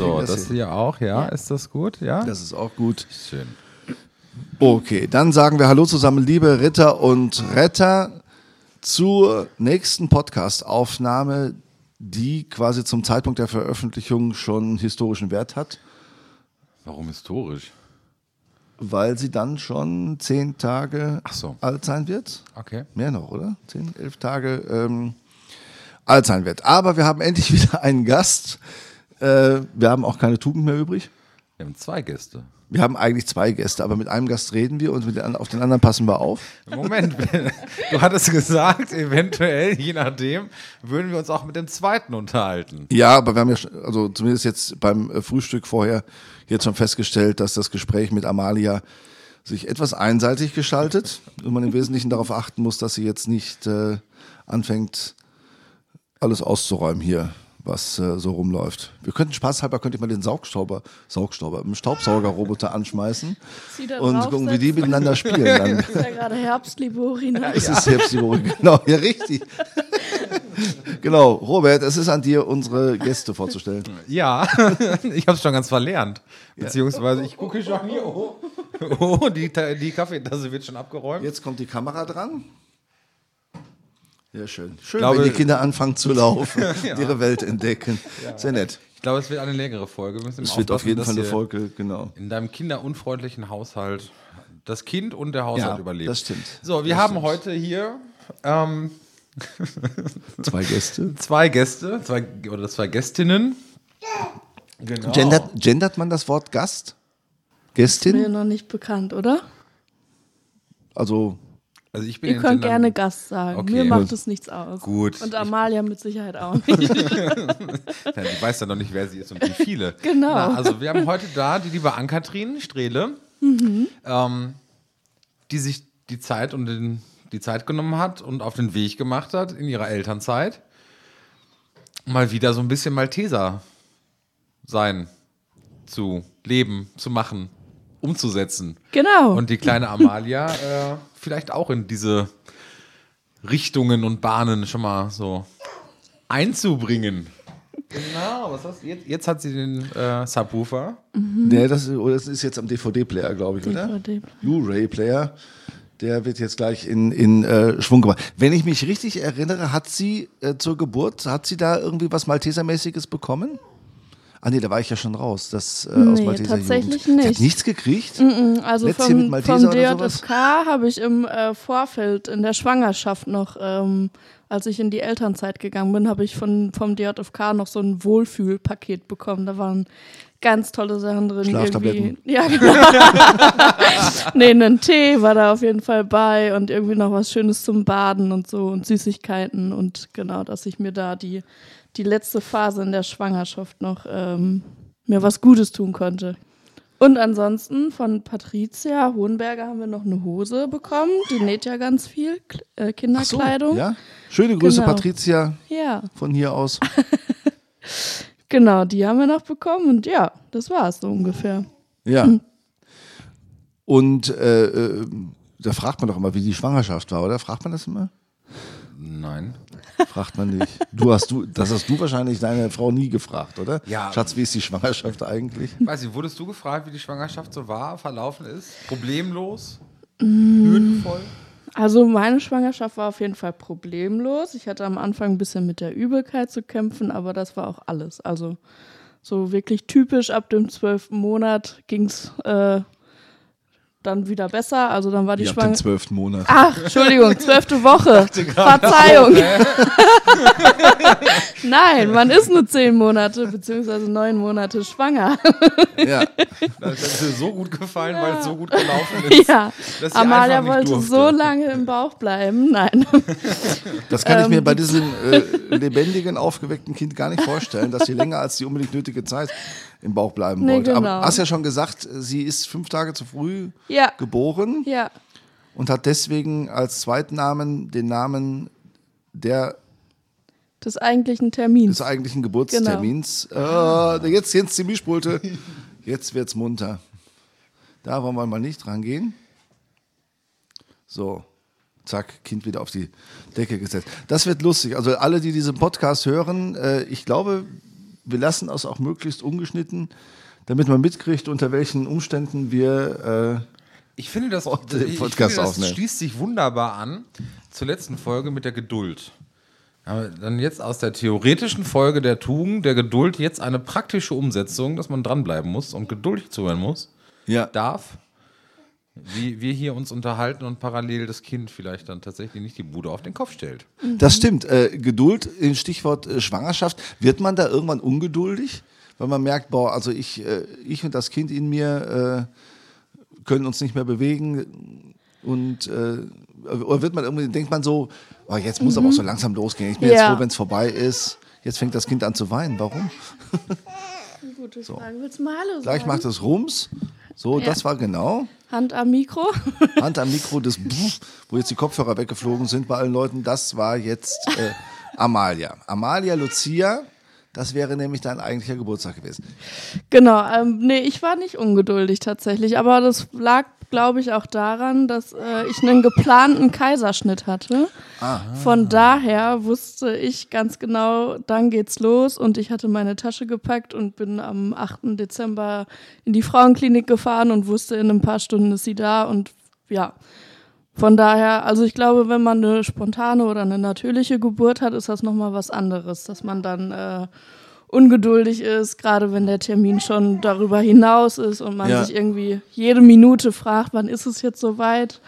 So, das hin. hier auch, ja. Ist das gut? Ja. Das ist auch gut. schön. Okay, dann sagen wir Hallo zusammen, liebe Ritter und Retter, zur nächsten Podcast-Aufnahme, die quasi zum Zeitpunkt der Veröffentlichung schon historischen Wert hat, Warum historisch? weil sie dann schon zehn Tage Ach so. alt sein wird. Okay. Mehr noch, oder? Zehn, elf Tage ähm, alt sein wird. Aber wir haben endlich wieder einen Gast. Äh, wir haben auch keine Tugend mehr übrig. Wir haben zwei Gäste. Wir haben eigentlich zwei Gäste, aber mit einem Gast reden wir und mit den, auf den anderen passen wir auf. Moment, du hattest gesagt, eventuell, je nachdem, würden wir uns auch mit dem zweiten unterhalten. Ja, aber wir haben ja, also zumindest jetzt beim äh, Frühstück vorher jetzt schon festgestellt, dass das Gespräch mit Amalia sich etwas einseitig gestaltet und man im Wesentlichen darauf achten muss, dass sie jetzt nicht äh, anfängt, alles auszuräumen hier, was äh, so rumläuft. Wir könnten spaßhalber, könnte ich mal den Saugstauber, Saugstauber, einen Staubsaugerroboter anschmeißen und gucken, wie die miteinander spielen. Dann Ist ja gerade Herbst, liebe Urina. ist es selbst die Woche. Genau, ja, richtig. genau, Robert, es ist an dir, unsere Gäste vorzustellen. Ja, ich habe es schon ganz verlernt. Beziehungsweise, ich gucke schon hier, oh, oh die, die Kaffeetasse wird schon abgeräumt. Jetzt kommt die Kamera dran. Ja, schön. Schön, glaube- wenn die Kinder anfangen zu laufen, ihre Welt entdecken. Sehr nett. Ich glaube, es wird eine längere Folge. Wir müssen Es wird auf jeden Fall eine Folge, genau. In deinem kinderunfreundlichen Haushalt das Kind und der Haushalt Ja, überlebt. das stimmt. So, wir Das haben stimmt. heute hier ähm, Zwei Gäste. zwei Gäste, zwei oder zwei Gästinnen. Genau. Gendert, gendert man das Wort Gast? Mir Gästin? noch nicht bekannt, oder? Also, Also ich bin Ihr könnt gerne Gast sagen. Okay. Mir macht es nichts aus. Gut. Und Amalia mit Sicherheit auch nicht. Ich weiß ja noch nicht, wer sie ist und wie viele. Genau. Na, also wir haben heute da die liebe Ann-Kathrin Strehle, Mhm. ähm, die sich die Zeit und den, die Zeit genommen hat und auf den Weg gemacht hat in ihrer Elternzeit. Mal wieder so ein bisschen Malteser sein, zu leben, zu machen, umzusetzen. genau. Und die kleine Amalia äh, vielleicht auch in diese Richtungen und Bahnen schon mal so einzubringen. Genau, was hast du jetzt? Jetzt hat sie den äh, Subwoofer. nee, das, ist- oder das ist jetzt am DVD-Player, glaube ich, oder? DVD. Blu-ray-Player. Der wird jetzt gleich in, in äh, Schwung gebracht. Wenn ich mich richtig erinnere, hat sie äh, zur Geburt, hat sie da irgendwie was Maltesermäßiges bekommen? Ah nee, da war ich ja schon raus. Das äh, aus Nee, Malteser tatsächlich Jugend. Nicht. nichts gekriegt? Also Lätzchen mit vom, vom? DJFK habe ich im äh, Vorfeld in der Schwangerschaft noch, ähm, als ich in die Elternzeit gegangen bin, habe ich von, vom DJFK noch so ein Wohlfühlpaket bekommen. Da waren ganz tolle Sachen drin. Schlaftabletten. Irgendwie. Ja, genau. nee, ein Tee war da auf jeden Fall bei und irgendwie noch was Schönes zum Baden und so und Süßigkeiten und genau, dass ich mir da die, die letzte Phase in der Schwangerschaft noch ähm, mir was Gutes tun konnte. Und ansonsten von Patricia Hohenberger haben wir noch eine Hose bekommen. Die näht ja ganz viel K- äh, Ach so, Kinderkleidung. ja. Schöne Grüße, Genau. Patricia, ja, von hier aus. genau, die haben wir noch bekommen und ja, das war es so ungefähr. Ja. Und äh, äh, da fragt man doch immer, wie die Schwangerschaft war, oder? Fragt man das immer? Nein. Fragt man nicht. Du hast du, das hast du wahrscheinlich deine Frau nie gefragt, oder? Ja. Schatz, wie ist die Schwangerschaft eigentlich? Weiß ich, wurdest du gefragt, wie die Schwangerschaft so war, verlaufen ist? Problemlos? Hürdenvoll? Also meine Schwangerschaft war auf jeden Fall problemlos. Ich hatte am Anfang ein bisschen mit der Übelkeit zu kämpfen, aber das war auch alles. Also so wirklich typisch ab dem zwölften Monat ging es äh, dann wieder besser. Also dann war die Schwangerschaft. zwölften Monat. Ach, Entschuldigung, zwölfte Woche. Verzeihung. Nein, man ist nur zehn Monate beziehungsweise neun Monate schwanger. Ja. Das ist dir so gut gefallen, weil es so gut gelaufen ist. ja, Amalia wollte durfte. so lange im Bauch bleiben. Nein. Das kann ich Ähm, mir bei diesem äh, lebendigen, aufgeweckten Kind gar nicht vorstellen, dass sie länger als die unbedingt nötige Zeit im Bauch bleiben Nee, wollte. genau. Aber hast ja schon gesagt, sie ist fünf Tage zu früh Ja, geboren ja. und hat deswegen als Zweitnamen den Namen der Des eigentlichen Termins. des eigentlichen Geburtstermins. Äh, jetzt jetzt die Mischpulte. Jetzt wird's munter. Da wollen wir mal nicht dran gehen. So, zack, Kind wieder auf die Decke gesetzt. Das wird lustig. Also alle, die diesen Podcast hören, äh, ich glaube, wir lassen das auch möglichst ungeschnitten, damit man mitkriegt, unter welchen Umständen wir. Äh, ich finde, das, ich Podcast finde, das schließt sich wunderbar an zur letzten Folge mit der Geduld. Aber dann jetzt aus der theoretischen Folge der Tugend, der Geduld, jetzt eine praktische Umsetzung, dass man dranbleiben muss und geduldig zuhören muss, ja. darf, wie wir hier uns unterhalten und parallel das Kind vielleicht dann tatsächlich nicht die Bude auf den Kopf stellt. Das stimmt. Äh, Geduld, im Stichwort äh, Schwangerschaft, wird man da irgendwann ungeduldig, weil man merkt, boah, also ich, äh, ich und das Kind in mir äh, können uns nicht mehr bewegen und äh, oder wird man irgendwie, denkt man so, oh, jetzt muss aber auch so langsam losgehen. Ich bin jetzt Ja. froh, wenn es vorbei ist. Jetzt fängt das Kind an zu weinen. Warum? Gute Frage. Willst du mal Hallo Gleich macht es Rums. So, Ja. das war genau. Hand am Mikro. Hand am Mikro des Pff, wo jetzt die Kopfhörer weggeflogen sind bei allen Leuten, das war jetzt äh, Amalia. Amalia Lucia, das wäre nämlich dein eigentlicher Geburtstag gewesen. Genau, ähm, nee, ich war nicht ungeduldig tatsächlich, aber das lag, glaube ich, auch daran, dass äh, ich einen geplanten Kaiserschnitt hatte. Von daher wusste ich ganz genau, dann geht's los und ich hatte meine Tasche gepackt und bin am 8. Dezember in die Frauenklinik gefahren und wusste, in ein paar Stunden ist sie da und ja. Von daher, also ich glaube, wenn man eine spontane oder eine natürliche Geburt hat, ist das nochmal was anderes, dass man dann äh, ungeduldig ist, gerade wenn der Termin schon darüber hinaus ist und man Ja. sich irgendwie jede Minute fragt, wann ist es jetzt soweit.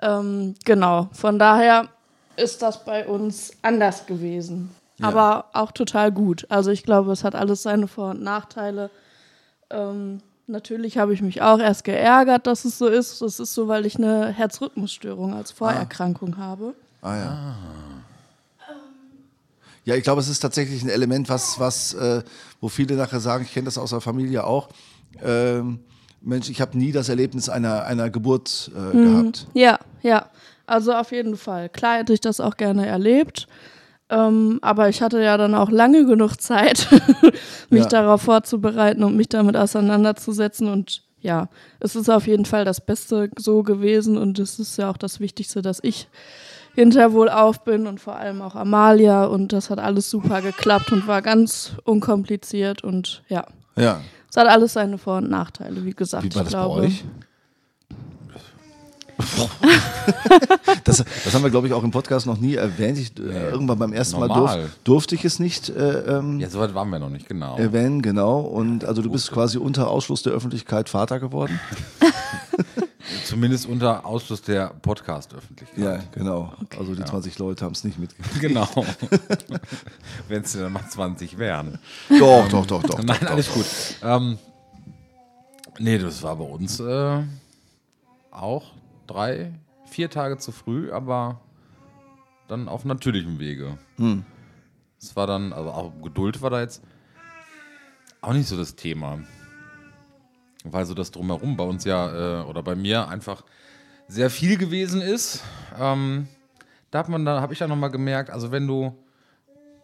Ähm, genau, von daher ist das bei uns anders gewesen. Aber auch total gut. Also ich glaube, es hat alles seine Vor- und Nachteile. Ähm, natürlich habe ich mich auch erst geärgert, dass es so ist. Das ist so, weil ich eine Herzrhythmusstörung als Vorerkrankung habe. Ah ja. Ja, ich glaube, es ist tatsächlich ein Element, was, was äh, wo viele nachher sagen, ich kenne das aus der Familie auch. Ähm, Mensch, ich habe nie das Erlebnis einer, einer Geburt äh, gehabt. Ja, ja. Also auf jeden Fall. Klar hätte ich das auch gerne erlebt. Ähm, aber ich hatte ja dann auch lange genug Zeit, mich Ja. darauf vorzubereiten und mich damit auseinanderzusetzen. Und ja, es ist auf jeden Fall das Beste so gewesen. Und es ist ja auch das Wichtigste, dass ich hinterher wohlauf bin und vor allem auch Amalia. Und das hat alles super geklappt und war ganz unkompliziert. Und ja, Ja. es hat alles seine Vor- und Nachteile, wie gesagt. Wie war ich das glaube, bei euch? das, das haben wir, glaube ich, auch im Podcast noch nie erwähnt. Ich, äh, irgendwann beim ersten Mal normal. durf, durfte ich es nicht äh, ähm, Ja, soweit waren wir noch nicht, genau. erwähnen, genau. Und also du bist quasi unter Ausschluss der Öffentlichkeit Vater geworden. Zumindest unter Ausschluss der Podcast-Öffentlichkeit. Ja, genau. also die 20 Leute haben es nicht mitgekriegt. Genau. Wenn es dann mal 20 wären. Doch, doch, doch, doch. Nein, alles gut. Ähm, nee, das war bei uns äh, auch drei, vier Tage zu früh, aber dann auf natürlichem Wege. Es war dann, also auch Geduld war da jetzt auch nicht so das Thema. Weil so das Drumherum bei uns ja, äh, oder bei mir einfach sehr viel gewesen ist. Ähm, da hat man, da habe ich ja nochmal gemerkt, also wenn du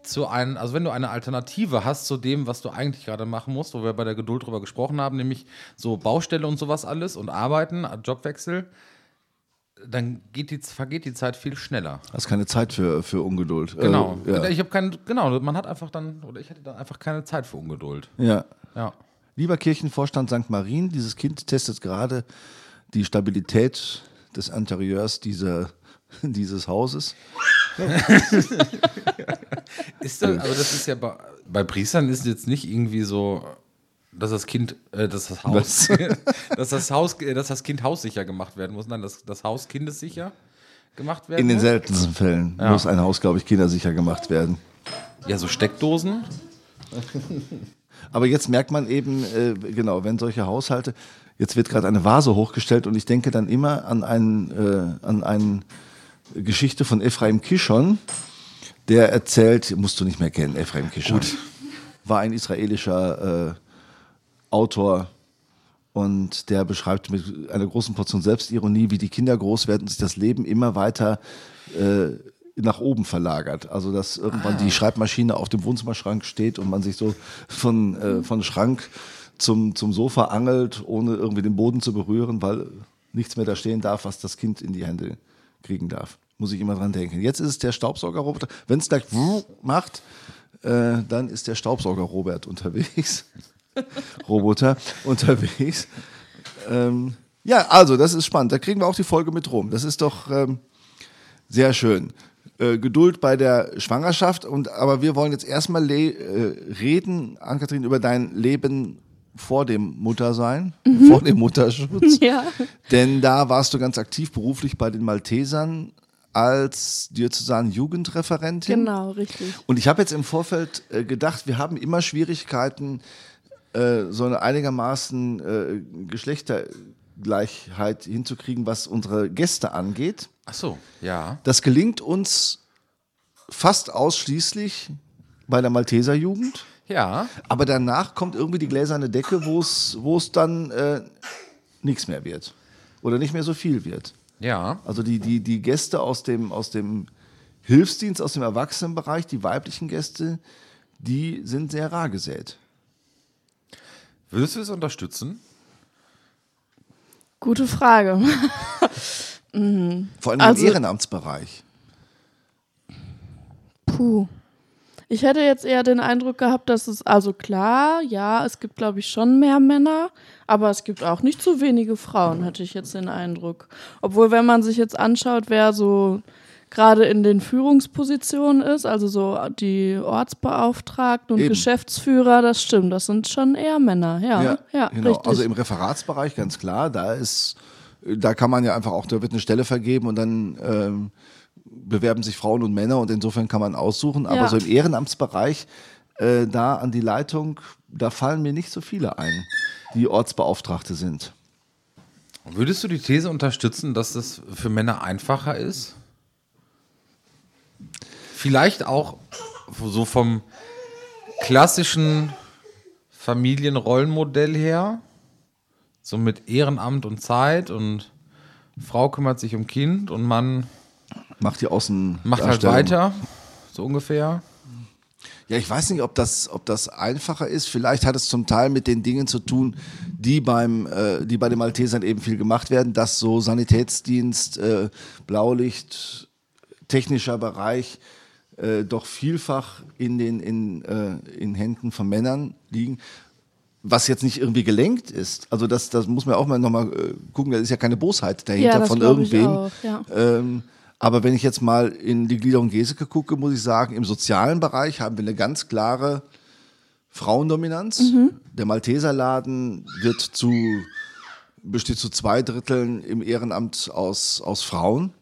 zu ein, also wenn du eine Alternative hast zu dem, was du eigentlich gerade machen musst, wo wir bei der Geduld drüber gesprochen haben, nämlich so Baustelle und sowas alles und Arbeiten, Jobwechsel, dann geht die, vergeht die Zeit viel schneller. Hast keine Zeit für, für Ungeduld. Genau. Äh, ja. Ich habe keinen, genau, man hat einfach dann, oder ich hatte dann einfach keine Zeit für Ungeduld. ja. Ja. Lieber Kirchenvorstand St. Marien, dieses Kind testet gerade die Stabilität des Interieurs dieser, dieses Hauses. Ist das, also das ist ja bei, bei Priestern ist es jetzt nicht irgendwie so, dass das Kind, äh, dass das Haus, dass das Haus, dass das Kind haussicher gemacht werden muss. Nein, dass das Haus kindessicher gemacht werden In den muss. seltensten Fällen Ja. muss ein Haus, glaube ich, kindersicher gemacht werden. Ja, so Steckdosen. Aber jetzt merkt man eben, äh, genau, wenn solche Haushalte, jetzt wird gerade eine Vase hochgestellt und ich denke dann immer an einen, äh, an eine Geschichte von Ephraim Kishon, der erzählt, musst du nicht mehr kennen, Ephraim Kishon. War ein israelischer äh, Autor und der beschreibt mit einer großen Portion Selbstironie, wie die Kinder groß werden und sich das Leben immer weiter äh, nach oben verlagert. Also dass irgendwann die Schreibmaschine auf dem Wohnzimmerschrank steht und man sich so von, äh, von Schrank zum, zum Sofa angelt, ohne irgendwie den Boden zu berühren, weil nichts mehr da stehen darf, was das Kind in die Hände kriegen darf. Muss ich immer dran denken. Jetzt ist es der Staubsaugerroboter. Wenn es gleich macht, äh, dann ist der Staubsauger Robert unterwegs. Roboter unterwegs. Ähm, ja, also, das ist spannend. Da kriegen wir auch die Folge mit rum. Das ist doch ähm, sehr schön. Äh, Geduld bei der Schwangerschaft. Und, aber wir wollen jetzt erstmal äh, reden, Ann-Kathrin, über dein Leben vor dem Muttersein, mhm. vor dem Mutterschutz. Ja. Denn da warst du ganz aktiv beruflich bei den Maltesern als diözesan Jugendreferentin. Genau, richtig. Und ich habe jetzt im Vorfeld äh, gedacht, wir haben immer Schwierigkeiten, äh, so eine einigermaßen äh, Geschlechtergleichheit hinzukriegen, was unsere Gäste angeht. Ach so, ja. Das gelingt uns fast ausschließlich bei der Malteser Jugend. Ja. Aber danach kommt irgendwie die gläserne Decke, wo es dann äh, nichts mehr wird. Oder nicht mehr so viel wird. Ja. Also die, die, die Gäste aus dem, aus dem Hilfsdienst, aus dem Erwachsenenbereich, die weiblichen Gäste, die sind sehr rar gesät. Würdest du es unterstützen? Gute Frage. mhm. Vor allem also, im Ehrenamtsbereich. Puh. Ich hätte jetzt eher den Eindruck gehabt, dass es, also klar, ja, es gibt, glaube ich, schon mehr Männer, aber es gibt auch nicht zu wenige Frauen, hätte ich jetzt den Eindruck. Obwohl, wenn man sich jetzt anschaut, wer so gerade in den Führungspositionen ist, also so die Ortsbeauftragten und Eben. Geschäftsführer, das stimmt, das sind schon eher Männer, ja. Ja, ja genau. Richtig. Also im Referatsbereich ganz klar, da ist, da kann man ja einfach auch, da wird eine Stelle vergeben und dann ähm, bewerben sich Frauen und Männer und insofern kann man aussuchen. Aber ja. so im Ehrenamtsbereich, äh, da an die Leitung, da fallen mir nicht so viele ein, die Ortsbeauftragte sind. Würdest du die These unterstützen, dass das für Männer einfacher ist? Vielleicht auch so vom klassischen Familienrollenmodell her, so mit Ehrenamt und Zeit und Frau kümmert sich um Kind und Mann Macht die Außen. Macht halt weiter, so ungefähr. Ja, ich weiß nicht, ob das, ob das einfacher ist. Vielleicht hat es zum Teil mit den Dingen zu tun, die beim, äh, die bei den Maltesern eben viel gemacht werden, dass so Sanitätsdienst, äh, Blaulicht, technischer Bereich äh, doch vielfach in den in, äh, in Händen von Männern liegen. Was jetzt nicht irgendwie gelenkt ist. Also das, das muss man auch mal nochmal äh, gucken, da ist ja keine Bosheit dahinter ja, von irgendwem. Auch, ja. ähm, aber wenn ich jetzt mal in die Gliederung Geseke gucke, muss ich sagen, im sozialen Bereich haben wir eine ganz klare Frauendominanz. Mhm. Der Malteserladen wird zu, besteht zu zwei Dritteln im Ehrenamt aus, aus Frauen.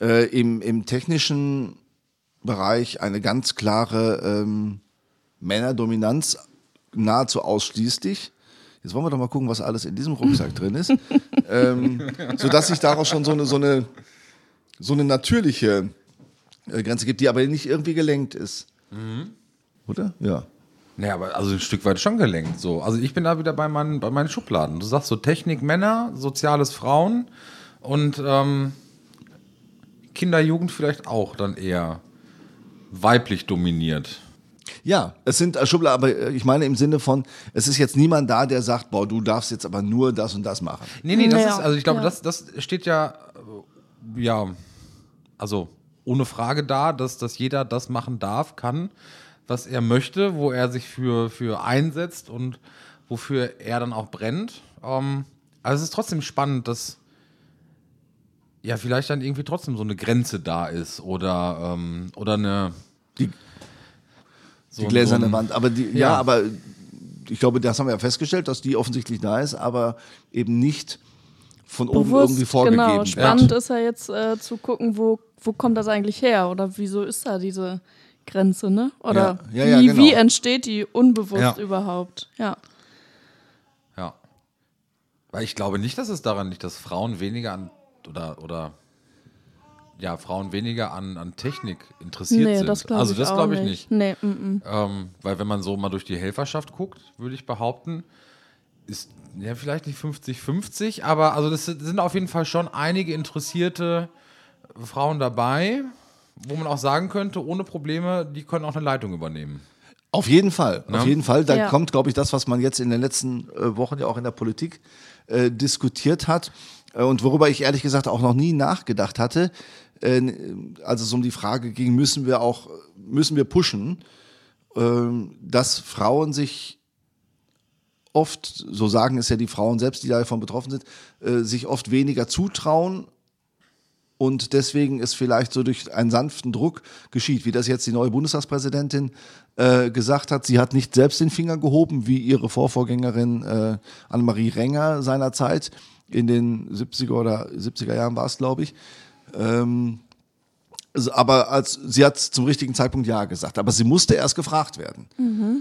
Äh, im, Im technischen Bereich eine ganz klare ähm, Männerdominanz, nahezu ausschließlich. Jetzt wollen wir doch mal gucken, was alles in diesem Rucksack drin ist. ähm, sodass sich daraus schon so eine, so eine so eine natürliche äh, Grenze gibt, die aber nicht irgendwie gelenkt ist. Mhm. Oder? Ja. Naja, aber also ein Stück weit schon gelenkt. So. Also ich bin da wieder bei meinen, bei meinen Schubladen. Du sagst so Technik Männer, Soziales Frauen und ähm, Kinder, Jugend vielleicht auch dann eher weiblich dominiert. Ja, es sind äh, Schubladen, aber äh, ich meine im Sinne von, es ist jetzt niemand da, der sagt, boah, du darfst jetzt aber nur das und das machen. Nee, nee, das ja. ist, also ich glaube, ja. das, das steht ja, ja, also ohne Frage da, dass, dass jeder das machen darf, kann, was er möchte, wo er sich für, für einsetzt und wofür er dann auch brennt. Ähm, also es ist trotzdem spannend, dass ja vielleicht dann irgendwie trotzdem so eine Grenze da ist oder, ähm, oder eine. Die, so die gläserne so Wand. Aber die, ja. ja, aber ich glaube, das haben wir ja festgestellt, dass die offensichtlich da ist, aber eben nicht von oben Bewusst, irgendwie vorgegeben. Genau, spannend ja. ist ja jetzt äh, zu gucken, wo, wo kommt das eigentlich her oder wieso ist da diese Grenze, ne? Oder ja. Ja, wie, genau. wie entsteht die unbewusst überhaupt? Ja. Ja. Weil ich glaube nicht, dass es daran liegt, dass Frauen weniger an oder oder ja, Frauen weniger an, an Technik interessiert nee, sind. Das also das glaube ich nicht. Nee, mm -mm. Ähm, weil wenn man so mal durch die Helferschaft guckt, würde ich behaupten, ist ja vielleicht nicht 50-50, aber also das sind auf jeden Fall schon einige interessierte Frauen dabei, wo man auch sagen könnte, ohne Probleme, die können auch eine Leitung übernehmen. Auf jeden Fall, ja. auf jeden Fall. Da ja. kommt, glaube ich, das, was man jetzt in den letzten äh, Wochen ja auch in der Politik äh, diskutiert hat äh, und worüber ich ehrlich gesagt auch noch nie nachgedacht hatte. Äh, als es um die Frage ging, müssen wir auch, müssen wir pushen? ähm, dass Frauen sich oft, so sagen es ja die Frauen selbst, die davon betroffen sind, äh, sich oft weniger zutrauen und deswegen es vielleicht so durch einen sanften Druck geschieht, wie das jetzt die neue Bundestagspräsidentin äh, gesagt hat. Sie hat nicht selbst den Finger gehoben, wie ihre Vorvorgängerin äh, Annemarie Renger seinerzeit in den 70er oder 70er Jahren war es, glaube ich. Ähm, also, aber als, sie hat zum richtigen Zeitpunkt Ja gesagt, aber sie musste erst gefragt werden.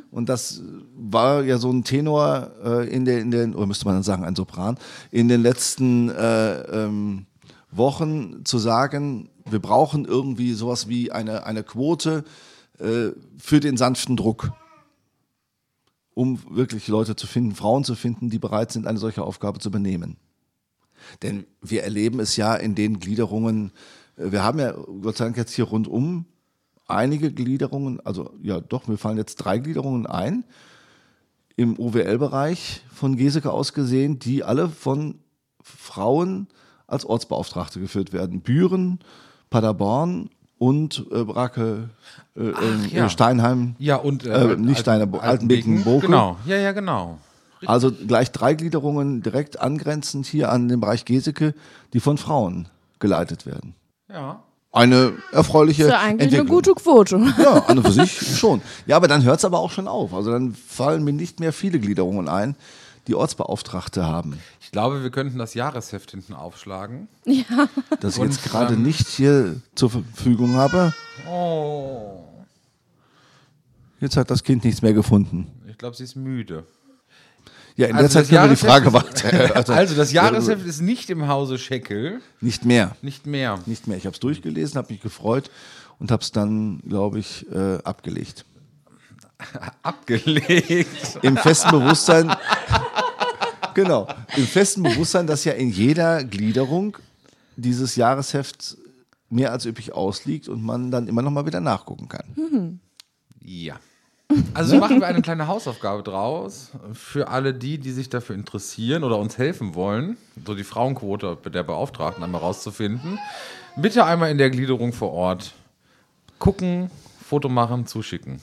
Und das war ja so ein Tenor äh, in, den, in den, oder müsste man dann sagen, ein Sopran, in den letzten äh, ähm, Wochen zu sagen, wir brauchen irgendwie sowas wie eine, eine Quote äh, für den sanften Druck, um wirklich Leute zu finden, Frauen zu finden, die bereit sind, eine solche Aufgabe zu übernehmen. Denn wir erleben es ja in den Gliederungen, äh, wir haben ja Gott sei Dank jetzt hier rundum einige Gliederungen, also ja doch, mir fallen jetzt drei Gliederungen ein, im OWL-Bereich von Geseke aus gesehen, die alle von Frauen als Ortsbeauftragte geführt werden. Büren, Paderborn und äh, Brake, äh, Ach, äh, ja. Steinheim, Ja, und Äh, nicht Steiner, Altenbeken, Boke. Genau, ja, ja, genau. Also gleich drei Gliederungen direkt angrenzend hier an den Bereich Geseke, die von Frauen geleitet werden. Ja. Eine erfreuliche Ist ja eigentlich eine Entwicklung. gute Quote. Ja, an und für sich schon. Ja, aber dann hört es aber auch schon auf. Also dann fallen mir nicht mehr viele Gliederungen ein, die Ortsbeauftragte haben. Ich glaube, wir könnten das Jahresheft hinten aufschlagen. Das ich Und, jetzt gerade nicht hier zur Verfügung habe. Oh. Jetzt hat das Kind nichts mehr gefunden. Ich glaube, sie ist müde. Ja, in Also der Zeit das können wir die Frage Jahresheft weiter. Also, das Jahresheft ist nicht im Hause Scheckel. Nicht mehr. Nicht mehr. Nicht mehr. Ich habe es durchgelesen, habe mich gefreut und habe es dann, glaube ich, äh, abgelegt. Abgelegt. Im festen Bewusstsein, genau, im festen Bewusstsein, dass ja in jeder Gliederung dieses Jahresheft mehr als üblich ausliegt und man dann immer noch mal wieder nachgucken kann. Ja. Also machen wir eine kleine Hausaufgabe draus für alle die, die sich dafür interessieren oder uns helfen wollen, so die Frauenquote der Beauftragten einmal rauszufinden. Bitte einmal in der Gliederung vor Ort gucken, Foto machen, zuschicken.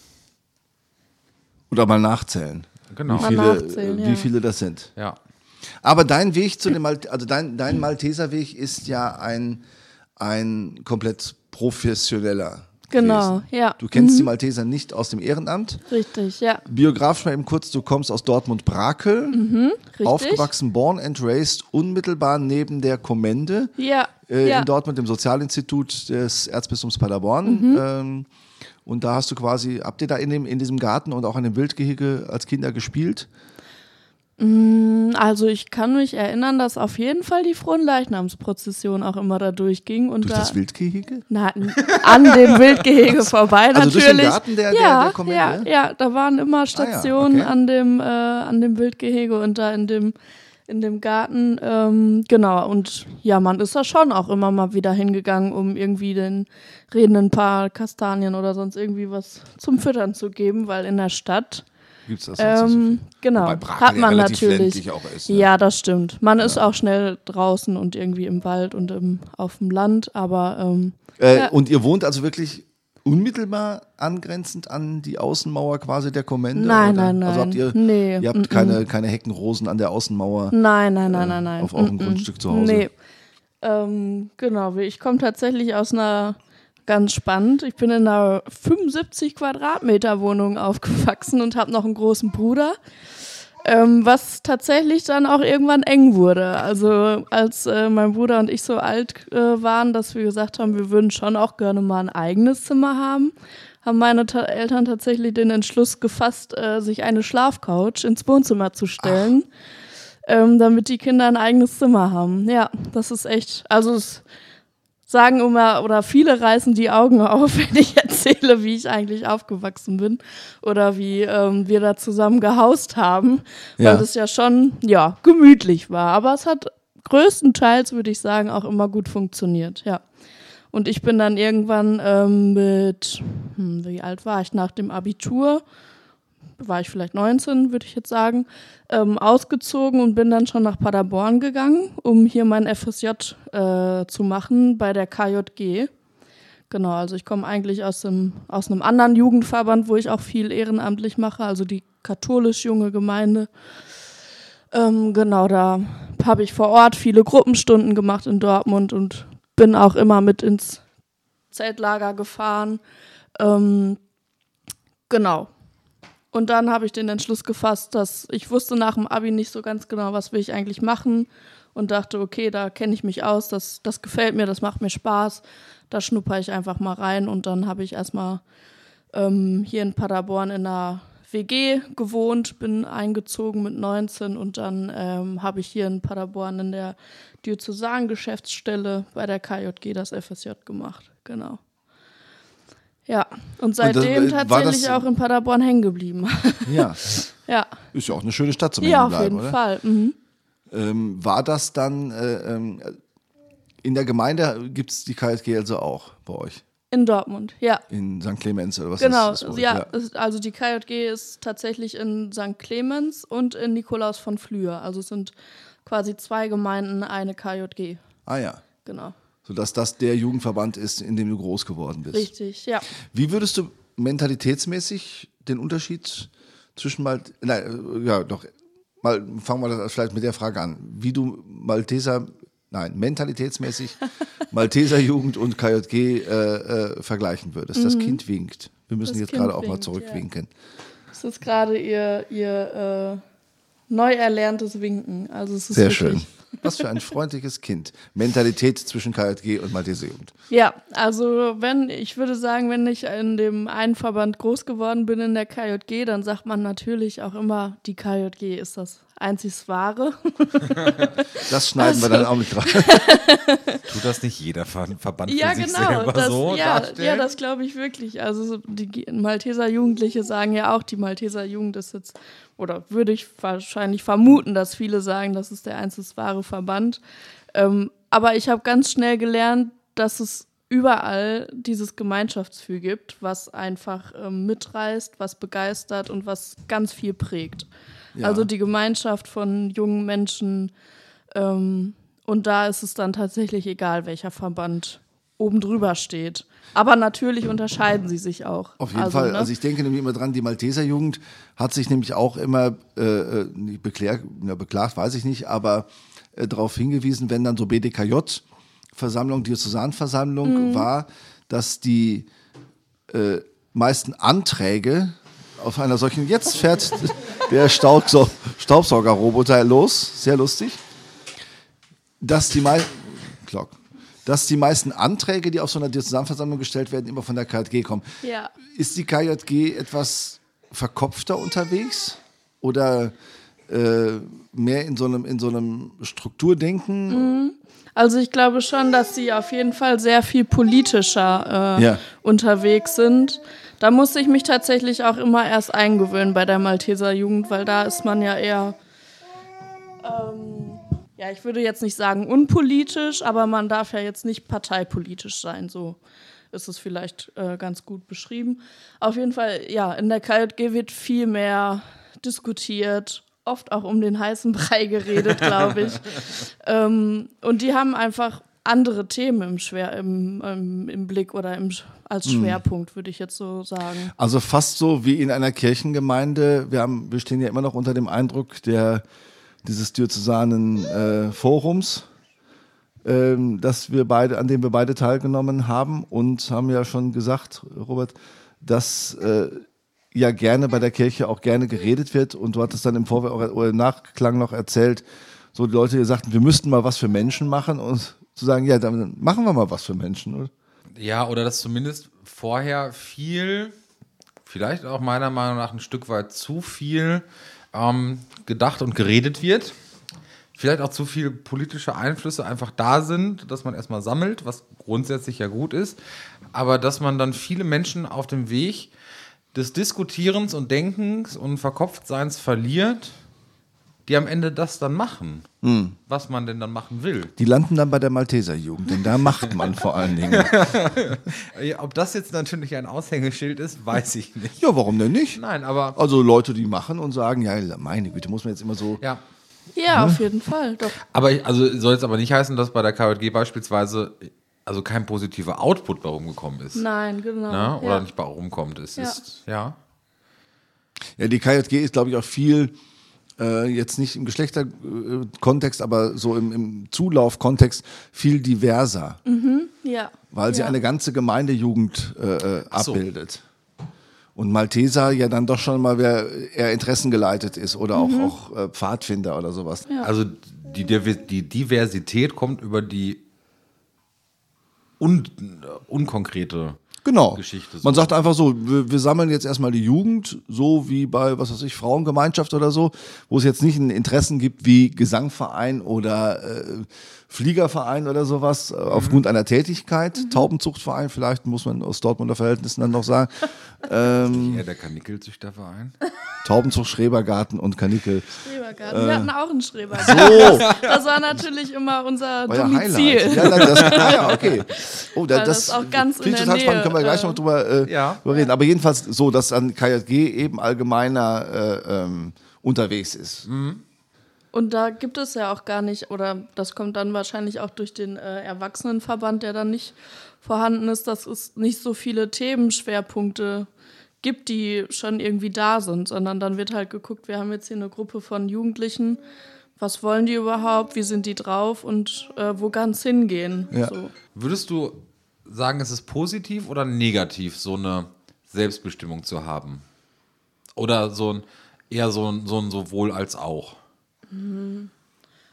Oder mal nachzählen. Genau. Wie viele, nachzählen, äh, wie ja. viele das sind. Ja. Aber dein Weg zu dem Mal also dein, dein Malteserweg ist ja ein, ein komplett professioneller. Genau, gewesen. ja. Du kennst die Malteser nicht aus dem Ehrenamt. Richtig, ja. Biografisch mal eben kurz, du kommst aus Dortmund-Brakel, Mhm, Richtig. aufgewachsen, born and raised, unmittelbar neben der Kommende Ja, äh, ja. in Dortmund, dem Sozialinstitut des Erzbistums Paderborn. Mhm. Ähm, und da hast du quasi, habt ihr da in, dem, in diesem Garten und auch in dem Wildgehege als Kinder gespielt? Also ich kann mich erinnern, dass auf jeden Fall die Fronleichnamsprozession auch immer da durchging. Und Durch da, das Wildgehege? Na, n- an dem Wildgehege vorbei Also durch natürlich. den Garten der- der- ja, der Kommende? Ja, ja, da waren immer Stationen okay. an, dem, äh, an dem Wildgehege und da in dem, in dem Garten. Ähm, genau, und ja, man ist da schon auch immer mal wieder hingegangen, um irgendwie den Reden ein paar Kastanien oder sonst irgendwie was zum Füttern zu geben, weil in der Stadt Gibt es das so ähm, viel? genau, Wobei hat ja man relativ natürlich. ist, ne? Ja, das stimmt. Man ist auch schnell draußen und irgendwie im Wald und im, auf dem Land, aber ähm, Äh, ja. Und ihr wohnt also wirklich unmittelbar angrenzend an die Außenmauer quasi der Kommende? Nein, oder? nein, Also habt nein. ihr, Nee, ihr habt mm-mm. keine, keine Heckenrosen an der Außenmauer? nein, nein, nein, nein, nein. auf eurem Mm-mm. Grundstück zu Hause? Nee. Ähm, genau, ich komme tatsächlich aus einer ganz spannend. Ich bin in einer 75 Quadratmeter Wohnung aufgewachsen und habe noch einen großen Bruder. Ähm, was tatsächlich dann auch irgendwann eng wurde. Also als äh, mein Bruder und ich so alt äh, waren, dass wir gesagt haben, wir würden schon auch gerne mal ein eigenes Zimmer haben, haben meine ta Eltern tatsächlich den Entschluss gefasst, äh, sich eine Schlafcouch ins Wohnzimmer zu stellen, ähm, damit die Kinder ein eigenes Zimmer haben. Ja, das ist echt, also es sagen immer, oder viele reißen die Augen auf, wenn ich erzähle, wie ich eigentlich aufgewachsen bin oder wie ähm, wir da zusammen gehaust haben, Ja. weil das ja schon, ja, gemütlich war. Aber es hat größtenteils, würde ich sagen, auch immer gut funktioniert, ja. Und ich bin dann irgendwann ähm, mit, hm, wie alt war ich, nach dem Abitur, war ich vielleicht 19, würde ich jetzt sagen, ähm, ausgezogen und bin dann schon nach Paderborn gegangen, um hier mein FSJ äh, zu machen bei der KJG. Genau, also ich komme eigentlich aus, dem, aus einem anderen Jugendverband, wo ich auch viel ehrenamtlich mache, also die katholisch junge Gemeinde. Ähm, genau, da habe ich vor Ort viele Gruppenstunden gemacht in Dortmund und bin auch immer mit ins Zeltlager gefahren. Ähm, genau. Und dann habe ich den Entschluss gefasst, dass ich wusste nach dem Abi nicht so ganz genau, was will ich eigentlich machen und dachte, okay, da kenne ich mich aus, das, das gefällt mir, das macht mir Spaß, da schnupper ich einfach mal rein und dann habe ich erstmal ähm, hier in Paderborn in einer WG gewohnt, bin eingezogen mit 19 und dann ähm, habe ich hier in Paderborn in der Diözesan-Geschäftsstelle bei der KJG das FSJ gemacht. Genau. Ja, und seitdem Und das, tatsächlich auch in Paderborn hängen geblieben. Ja, ja, ist ja auch eine schöne Stadt zum ja auf jeden oder? Fall. Mhm. Ähm, war das dann äh, ähm, in der Gemeinde gibt es die KSG also auch bei euch? In Dortmund, ja. In St. Clemens oder was Genau, ist das? ja, es- also die KJG ist tatsächlich in St. Clemens und in Nikolaus von Flühe. Also es sind quasi zwei Gemeinden, eine KJG. Ah ja. Genau. Sodass das der Jugendverband ist, in dem du groß geworden bist. Richtig, ja. Wie würdest du mentalitätsmäßig den Unterschied zwischen mal, nein, ja, doch, mal fangen wir das vielleicht mit der Frage an, wie du Malteser, nein, mentalitätsmäßig Malteser Jugend und KJG äh, äh, vergleichen würdest. Das Kind winkt. Wir müssen Mhm. Das jetzt Kind gerade auch mal zurückwinken. Es ist gerade ihr, ihr äh, neu erlerntes Winken. Also es ist Sehr schön. Was für ein freundliches Kind. Mentalität zwischen KJG und Malteser Jugend. Ja, also wenn, ich würde sagen, wenn ich in dem einen Verband groß geworden bin in der KJG, dann sagt man natürlich auch immer, die KJG ist das einzig wahre. Das schneiden wir Also dann auch mit rein. Tut das nicht jeder Ver Verband ja, für sich genau. selber Das, so ja, darstellen? ja, das glaube ich wirklich. Also so die Malteser Jugendliche sagen ja auch, die Malteser Jugend ist jetzt, oder würde ich wahrscheinlich vermuten, dass viele sagen, das ist der einzig wahre Verband. Ähm, aber ich habe ganz schnell gelernt, dass es überall dieses Gemeinschaftsgefühl gibt, was einfach ähm, mitreißt, was begeistert und was ganz viel prägt. Ja. Also die Gemeinschaft von jungen Menschen. Ähm, und da ist es dann tatsächlich egal, welcher Verband oben drüber steht. Aber natürlich unterscheiden sie sich auch. Auf jeden also, Fall. Ne? Also ich denke nämlich immer dran, die Malteser Jugend hat sich nämlich auch immer äh, äh, nicht beklagt, na, beklagt, weiß ich nicht, aber äh, darauf hingewiesen, wenn dann so BDKJ-Versammlung, Diözesanversammlung Mhm. war, dass die äh, meisten Anträge auf einer solchen, jetzt fährt der Staubsau Staubsaugerroboter los, sehr lustig, dass die meisten, Glock, dass die meisten Anträge, die auf so einer Diözesanversammlung gestellt werden, immer von der KJG kommen. ja. Ist die KJG etwas verkopfter unterwegs oder äh, mehr in so einem, in so einem Strukturdenken? Also ich glaube schon, dass sie auf jeden Fall sehr viel politischer äh, Ja. unterwegs sind. Da musste ich mich tatsächlich auch immer erst eingewöhnen bei der Malteser Jugend, weil da ist man ja eher, ähm, ja, ich würde jetzt nicht sagen unpolitisch, aber man darf ja jetzt nicht parteipolitisch sein, so ist es vielleicht äh, ganz gut beschrieben. Auf jeden Fall, ja, in der KJG wird viel mehr diskutiert, oft auch um den heißen Brei geredet, glaube ich. ähm, und die haben einfach andere Themen im, Schwer, im, im, im Blick oder im, als Schwerpunkt, würde ich jetzt so sagen. Also fast so wie in einer Kirchengemeinde. Wir, haben, wir stehen ja immer noch unter dem Eindruck der, dieses diözesanen äh, Forums, ähm, dass wir beide, an dem wir beide teilgenommen haben und haben ja schon gesagt, Robert, dass äh, ja gerne bei der Kirche auch gerne geredet wird und du hattest dann im auch, oder im Nachklang noch erzählt, so die Leute die sagten, wir müssten mal was für Menschen machen und zu sagen, ja, dann machen wir mal was für Menschen. Oder? Ja, oder dass zumindest vorher viel, vielleicht auch meiner Meinung nach ein Stück weit zu viel ähm, gedacht und geredet wird. Vielleicht auch zu viele politische Einflüsse einfach da sind, dass man erstmal sammelt, was grundsätzlich ja gut ist, aber dass man dann viele Menschen auf dem Weg des Diskutierens und Denkens und Verkopftseins verliert, die am Ende das dann machen, was man denn dann machen will. Die landen dann bei der Malteser Jugend, denn da macht man vor allen Dingen. Ob das jetzt natürlich ein Aushängeschild ist, weiß ich nicht. Ja, warum denn nicht? Nein, aber Also Leute, die machen und sagen, ja, meine Güte, muss man jetzt immer so. ja. Ja, auf jeden Fall, doch. Aber ich, also soll jetzt aber nicht heißen, dass bei der KJG beispielsweise also kein positiver Output bei rumgekommen ist. Nein, genau. Ne? Oder ja. nicht bei rumkommt. Es Ja. ist, ja. Ja, die KJG ist, glaube ich, auch viel, äh, jetzt nicht im Geschlechterkontext, aber so im, im Zulaufkontext viel diverser, ja. weil sie ja. eine ganze Gemeindejugend äh, äh, so. abbildet. Und Malteser ja dann doch schon mal wer eher interessengeleitet ist oder auch, auch äh, Pfadfinder oder sowas. Ja. Also die, die Diversität kommt über die un, unkonkrete Genau. Geschichte. So. Man sagt einfach so, wir, wir sammeln jetzt erstmal die Jugend, so wie bei, was weiß ich, Frauengemeinschaft oder so, wo es jetzt nicht ein Interessen gibt wie Gesangverein oder äh, Fliegerverein oder sowas, äh, aufgrund einer Tätigkeit, Taubenzuchtverein, vielleicht muss man aus Dortmunder Verhältnissen dann noch sagen, ähm, ja, der Kanickelzüchterverein. Taubenzucht, Schrebergarten und Kanickel. Schrebergarten. Wir hatten auch einen Schrebergarten. So, Das war natürlich immer unser euer Domizil. Highlight. Ja, das, ah, ja, okay. Oh, da, Weil das auch ganz klingt in der total spannend, Nähe, können wir gleich äh, noch drüber, äh, Ja. drüber reden. Aber jedenfalls so, dass dann KJG eben allgemeiner äh, ähm, unterwegs ist. Und da gibt es ja auch gar nicht, oder das kommt dann wahrscheinlich auch durch den äh, Erwachsenenverband, der dann nicht vorhanden ist, dass es nicht so viele Themenschwerpunkte gibt, die schon irgendwie da sind, sondern dann wird halt geguckt, wir haben jetzt hier eine Gruppe von Jugendlichen, was wollen die überhaupt, wie sind die drauf und äh, wo ganz hingehen. Ja. So. Würdest du sagen, es ist positiv oder negativ, so eine Selbstbestimmung zu haben? Oder so ein eher so ein, so ein sowohl als auch?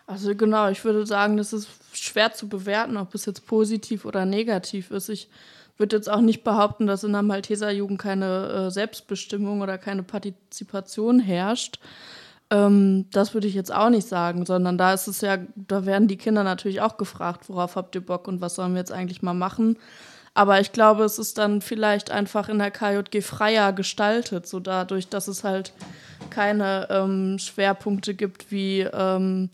Also genau, ich würde sagen, das ist schwer zu bewerten, ob es jetzt positiv oder negativ ist. Ich würde jetzt auch nicht behaupten, dass in der Malteser Jugend keine äh, Selbstbestimmung oder keine Partizipation herrscht. Ähm, das würde ich jetzt auch nicht sagen, sondern da ist es ja, da werden die Kinder natürlich auch gefragt, worauf habt ihr Bock und was sollen wir jetzt eigentlich mal machen. Aber ich glaube, es ist dann vielleicht einfach in der KJG freier gestaltet, so dadurch, dass es halt keine ähm, Schwerpunkte gibt wie ähm,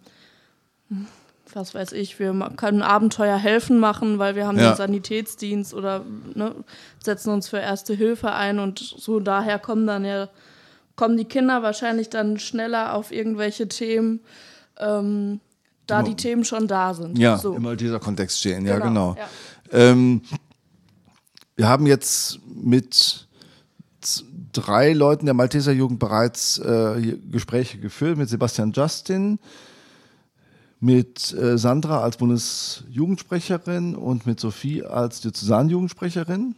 was weiß ich, wir können Abenteuer helfen machen, weil wir haben Ja. den Sanitätsdienst oder ne, setzen uns für Erste Hilfe ein und so daher kommen dann ja, kommen die Kinder wahrscheinlich dann schneller auf irgendwelche Themen, ähm, da die Themen schon da sind. Ja, so. immer dieser Kontext stehen, ja, genau. Ja. Ähm, wir haben jetzt mit drei Leuten der Malteser Jugend bereits äh, Gespräche geführt, mit Sebastian Justin, mit äh, Sandra als Bundesjugendsprecherin und mit Sophie als Diözesanjugendsprecherin.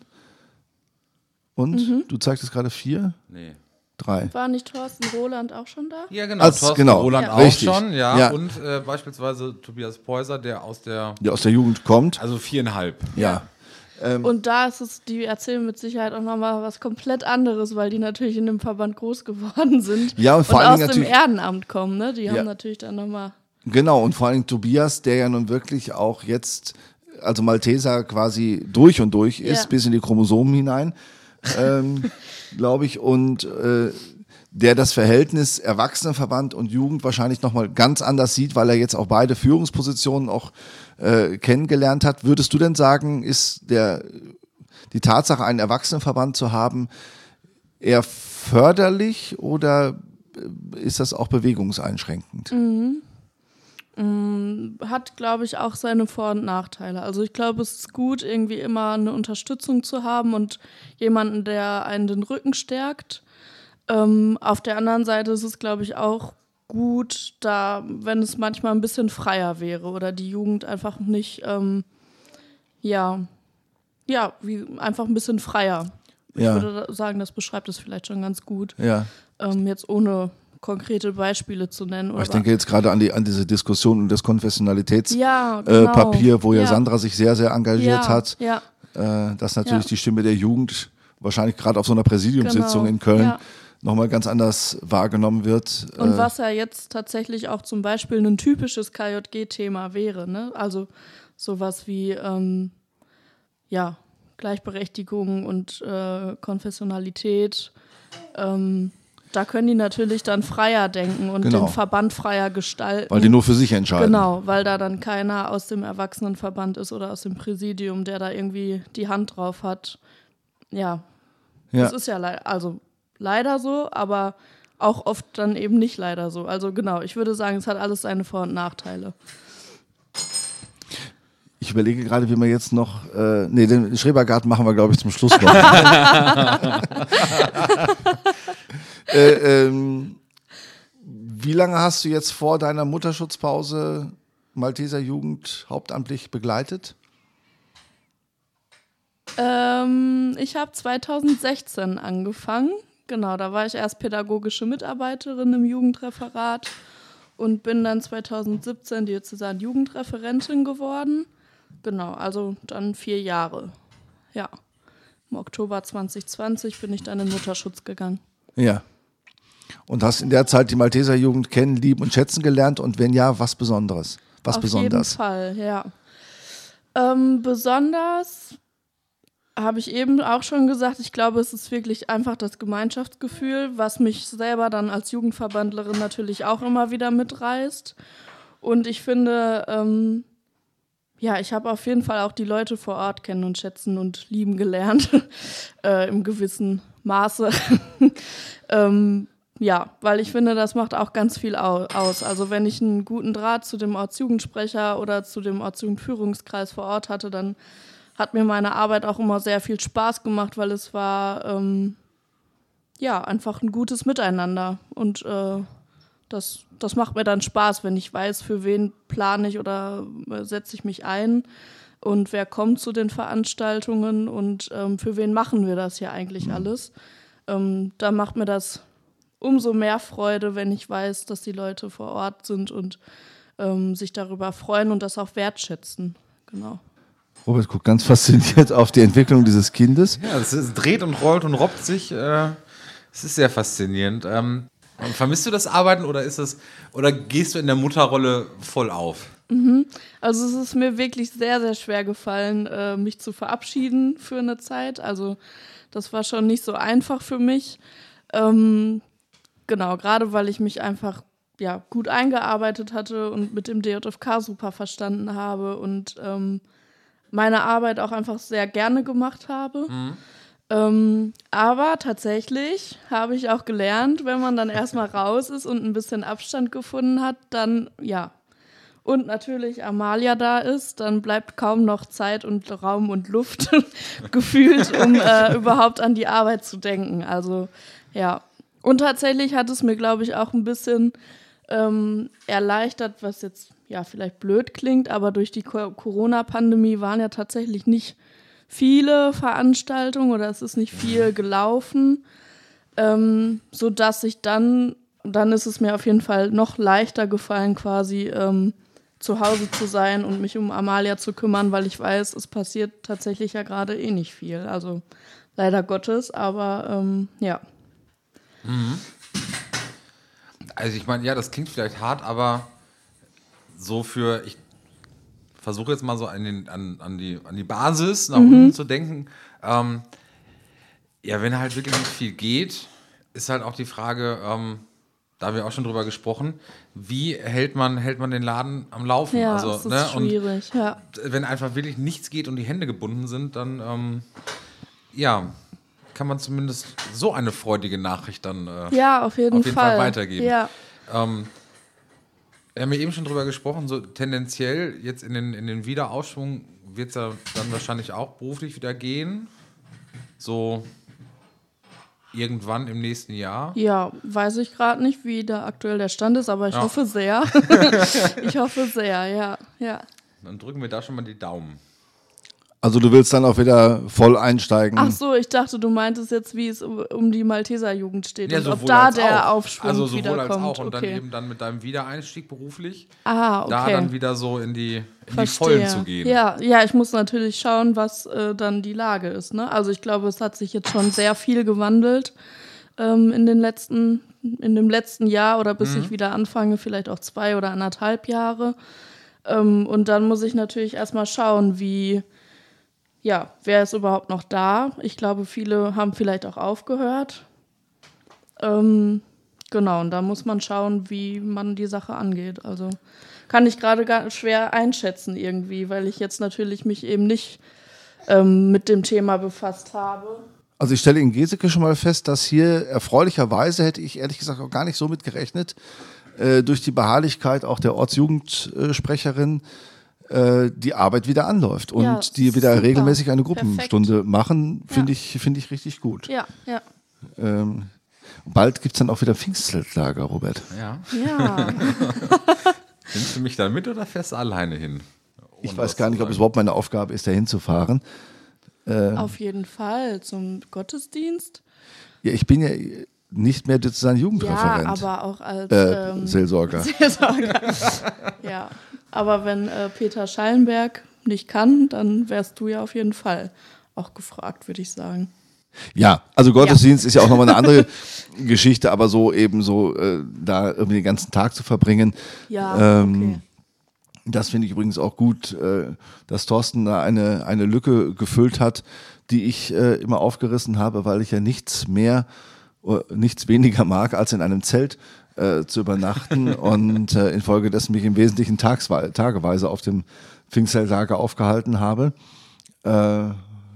Und Mhm. du zeigtest gerade vier, Nee. drei. War nicht Thorsten Roland auch schon da? Ja, genau. Als- Thorsten genau, Roland Ja. auch richtig. schon, ja. Ja. Und äh, beispielsweise Tobias Peuser, der aus der, Die aus der Jugend kommt. also viereinhalb. Ja. Und da ist es, die erzählen mit Sicherheit auch nochmal was komplett anderes, weil die natürlich in dem Verband groß geworden sind Ja, und vor allen aus dem Ehrenamt kommen. Ne? Die Ja. haben natürlich dann nochmal Genau, und vor allem Tobias, der ja nun wirklich auch jetzt, also Malteser quasi durch und durch ist, Ja. bis in die Chromosomen hinein, ähm, glaube ich, und äh, der das Verhältnis Erwachsenenverband und Jugend wahrscheinlich nochmal ganz anders sieht, weil er jetzt auch beide Führungspositionen auch äh, kennengelernt hat. Würdest du denn sagen, ist der, die Tatsache, einen Erwachsenenverband zu haben, eher förderlich oder äh, ist das auch bewegungseinschränkend? hat, glaube ich, auch seine Vor- und Nachteile. Also ich glaube, es ist gut, irgendwie immer eine Unterstützung zu haben und jemanden, der einen den Rücken stärkt. Ähm, auf der anderen Seite ist es, glaube ich, auch gut, da, wenn es manchmal ein bisschen freier wäre oder die Jugend einfach nicht, ähm, ja, ja, wie, einfach ein bisschen freier. Ich Ja. würde da sagen, das beschreibt es vielleicht schon ganz gut. Ja. Ähm, jetzt ohne konkrete Beispiele zu nennen. Ich denke jetzt gerade an, die, an diese Diskussion um das Konfessionalitätspapier, ja, äh, genau. Papier, wo ja. Sandra sich sehr, sehr engagiert ja, hat, Ja, äh, dass natürlich die Stimme der Jugend wahrscheinlich gerade auf so einer Präsidiumssitzung Genau. in Köln. Nochmal ganz anders wahrgenommen wird. Und äh, was ja jetzt tatsächlich auch zum Beispiel ein typisches KJG-Thema wäre, ne? Also sowas wie ähm, ja, Gleichberechtigung und äh, Konfessionalität. Ähm, da können die natürlich dann freier denken und Genau. den Verband freier gestalten. weil die nur für sich entscheiden. Genau, weil da dann keiner aus dem Erwachsenenverband ist oder aus dem Präsidium, der da irgendwie die Hand drauf hat. Ja, Ja. das ist ja lei- also leider so, aber auch oft dann eben nicht leider so. Also genau, ich würde sagen, es hat alles seine Vor- und Nachteile. Ich überlege gerade, wie wir jetzt noch. Äh, nee, den Schrebergarten machen wir, glaube ich, zum Schluss noch. äh, ähm, wie lange hast du jetzt vor deiner Mutterschutzpause Malteser Jugend hauptamtlich begleitet? Ähm, ich habe 2016 angefangen. Genau, da war ich erst pädagogische Mitarbeiterin im Jugendreferat und bin dann 2017 diözesan Jugendreferentin geworden. Genau, also dann vier Jahre. Ja. Im Oktober 2020 bin ich dann in Mutterschutz gegangen. Ja. Und hast in der Zeit die Malteser Jugend kennen, lieben und schätzen gelernt und wenn ja, was Besonderes? Was Auf besonders? jeden Fall, ja. Ähm, besonders habe ich eben auch schon gesagt, ich glaube, es ist wirklich einfach das Gemeinschaftsgefühl, was mich selber dann als Jugendverbandlerin natürlich auch immer wieder mitreißt. Und ich finde, ähm, ja, ich habe auf jeden Fall auch die Leute vor Ort kennen und schätzen und lieben gelernt, äh, im gewissen Maße. ähm, ja, weil ich finde, das macht auch ganz viel aus. Also wenn ich einen guten Draht zu dem Ortsjugendsprecher oder zu dem Ortsjugendführungskreis vor Ort hatte, dann hat mir meine Arbeit auch immer sehr viel Spaß gemacht, weil es war ähm, ja einfach ein gutes Miteinander. Und äh, das, das macht mir dann Spaß, wenn ich weiß, für wen plane ich oder äh, setze ich mich ein und wer kommt zu den Veranstaltungen und ähm, für wen machen wir das hier eigentlich mhm. alles. Ähm, da macht mir das umso mehr Freude, wenn ich weiß, dass die Leute vor Ort sind und ähm, sich darüber freuen und das auch wertschätzen. Genau. Robert guckt ganz fasziniert auf die Entwicklung dieses Kindes. Ja, es dreht und rollt und robbt sich. Äh, es ist sehr faszinierend. Ähm, vermisst du das Arbeiten oder ist es oder gehst du in der Mutterrolle voll auf? Mhm. Also es ist mir wirklich sehr, sehr schwer gefallen, äh, mich zu verabschieden für eine Zeit. Also das war schon nicht so einfach für mich. Ähm, Genau, gerade weil ich mich einfach ja, gut eingearbeitet hatte und mit dem DJFK super verstanden habe und ähm, meine Arbeit auch einfach sehr gerne gemacht habe. Mhm. Ähm, aber tatsächlich habe ich auch gelernt, wenn man dann erstmal raus ist und ein bisschen Abstand gefunden hat, dann ja. Und natürlich Amalia da ist, dann bleibt kaum noch Zeit und Raum und Luft gefühlt, um äh, überhaupt an die Arbeit zu denken. Also ja, und tatsächlich hat es mir, glaube ich, auch ein bisschen ähm, erleichtert, was jetzt ja vielleicht blöd klingt, aber durch die Corona-Pandemie waren ja tatsächlich nicht viele Veranstaltungen oder es ist nicht viel gelaufen, ähm, sodass ich dann, dann ist es mir auf jeden Fall noch leichter gefallen, quasi ähm, zu Hause zu sein und mich um Amalia zu kümmern, weil ich weiß, es passiert tatsächlich ja gerade eh nicht viel. Also leider Gottes, aber ähm, ja. Mhm. Also ich meine, ja, das klingt vielleicht hart, aber so für, ich versuche jetzt mal so an, den, an, an, die, an die Basis nach mhm. unten zu denken. Ähm, ja, wenn halt wirklich nicht viel geht, ist halt auch die Frage, ähm, da haben wir auch schon drüber gesprochen, wie hält man, hält man den Laden am Laufen? Ja, also, das ist ne? schwierig, und ja. Wenn einfach wirklich nichts geht und die Hände gebunden sind, dann ähm, ja, kann man zumindest so eine freudige Nachricht dann äh, ja, auf jeden, auf jeden Fall. Fall. weitergeben. Ja. Ähm, wir haben ja eben schon drüber gesprochen, so tendenziell jetzt in den, in den Wiederaufschwung wird es ja dann wahrscheinlich auch beruflich wieder gehen. So irgendwann im nächsten Jahr? Ja, weiß ich gerade nicht, wie da aktuell der Stand ist, aber ich ja. hoffe sehr. ich hoffe sehr, ja, ja. Dann drücken wir da schon mal die Daumen. Also du willst dann auch wieder voll einsteigen. Ach so, ich dachte, du meintest jetzt, wie es um die Malteser Jugend steht ja, und ob da der auch. Aufschwung also sowohl wiederkommt. als auch und okay. dann eben dann mit deinem Wiedereinstieg beruflich. Ah, okay. Da dann wieder so in die, in die Vollen zu gehen. Ja, ja, ich muss natürlich schauen, was äh, dann die Lage ist. Ne? Also ich glaube, es hat sich jetzt schon sehr viel gewandelt ähm, in den letzten, in dem letzten Jahr oder bis mhm. ich wieder anfange, vielleicht auch zwei oder anderthalb Jahre. Ähm, und dann muss ich natürlich erstmal schauen, wie ja, wer ist überhaupt noch da? Ich glaube, viele haben vielleicht auch aufgehört. Ähm, genau, und da muss man schauen, wie man die Sache angeht. Also kann ich gerade schwer einschätzen irgendwie, weil ich jetzt natürlich mich eben nicht ähm, mit dem Thema befasst habe. Also ich stelle in Geseke schon mal fest, dass hier erfreulicherweise hätte ich ehrlich gesagt auch gar nicht so mit gerechnet, äh, durch die Beharrlichkeit auch der Ortsjugendsprecherin äh, die Arbeit wieder anläuft und Ja, die wieder super. regelmäßig eine Perfekt. Gruppenstunde machen, finde Ja. ich, finde ich richtig gut. Ja, ja. Ähm, bald gibt es dann auch wieder Pfingstlager, Robert. Ja. Ja, Nimmst du mich da mit oder fährst du alleine hin? Ich Ohne weiß was gar nicht, ob es überhaupt meine Aufgabe ist, da hinzufahren. auf jeden Fall zum Gottesdienst. Ja, ich bin ja nicht mehr sozusagen Ja, Jugendreferent. aber auch als äh, ähm, Seelsorger. Seelsorger. ja, aber wenn äh, Peter Schallenberg nicht kann, dann wärst du ja auf jeden Fall auch gefragt, würde ich sagen. Ja, also Gottesdienst ist ja auch nochmal eine andere Geschichte, aber so eben so äh, da irgendwie den ganzen Tag zu verbringen. Ja, ähm, okay. Das finde ich übrigens auch gut, äh, dass Thorsten da eine, eine Lücke gefüllt hat, die ich äh, immer aufgerissen habe, weil ich ja nichts mehr, äh, nichts weniger mag, als in einem Zelt äh, zu übernachten und äh, infolgedessen mich im Wesentlichen tagswe tageweise auf dem Pfingstzeltlager aufgehalten habe. Äh, da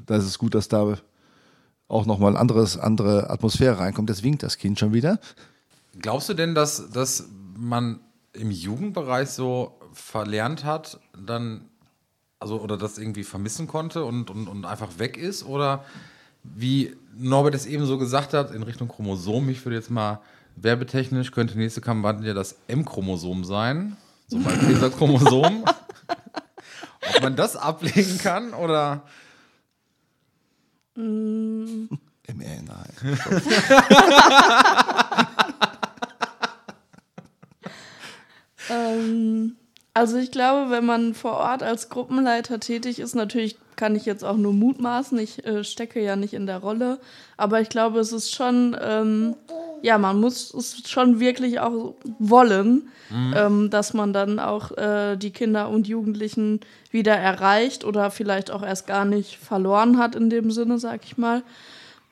ist es gut, dass da auch nochmal anderes, andere Atmosphäre reinkommt. Jetzt winkt das Kind schon wieder. Glaubst du denn, dass, dass man im Jugendbereich so verlernt hat, dann, also oder das irgendwie vermissen konnte und, und, und einfach weg ist? Oder wie Norbert es eben so gesagt hat, in Richtung Chromosom, ich würde jetzt mal werbetechnisch, könnte nächste Kampagne das M-Chromosom sein, so mal Chromosom. Ob man das ablegen kann oder. Im Nein. Ähm, also ich glaube, wenn man vor Ort als Gruppenleiter tätig ist, natürlich kann ich jetzt auch nur mutmaßen, ich äh, stecke ja nicht in der Rolle, aber ich glaube, es ist schon, ähm, ja, man muss es schon wirklich auch wollen, ähm, dass man dann auch äh, die Kinder und Jugendlichen wieder erreicht oder vielleicht auch erst gar nicht verloren hat in dem Sinne, sag ich mal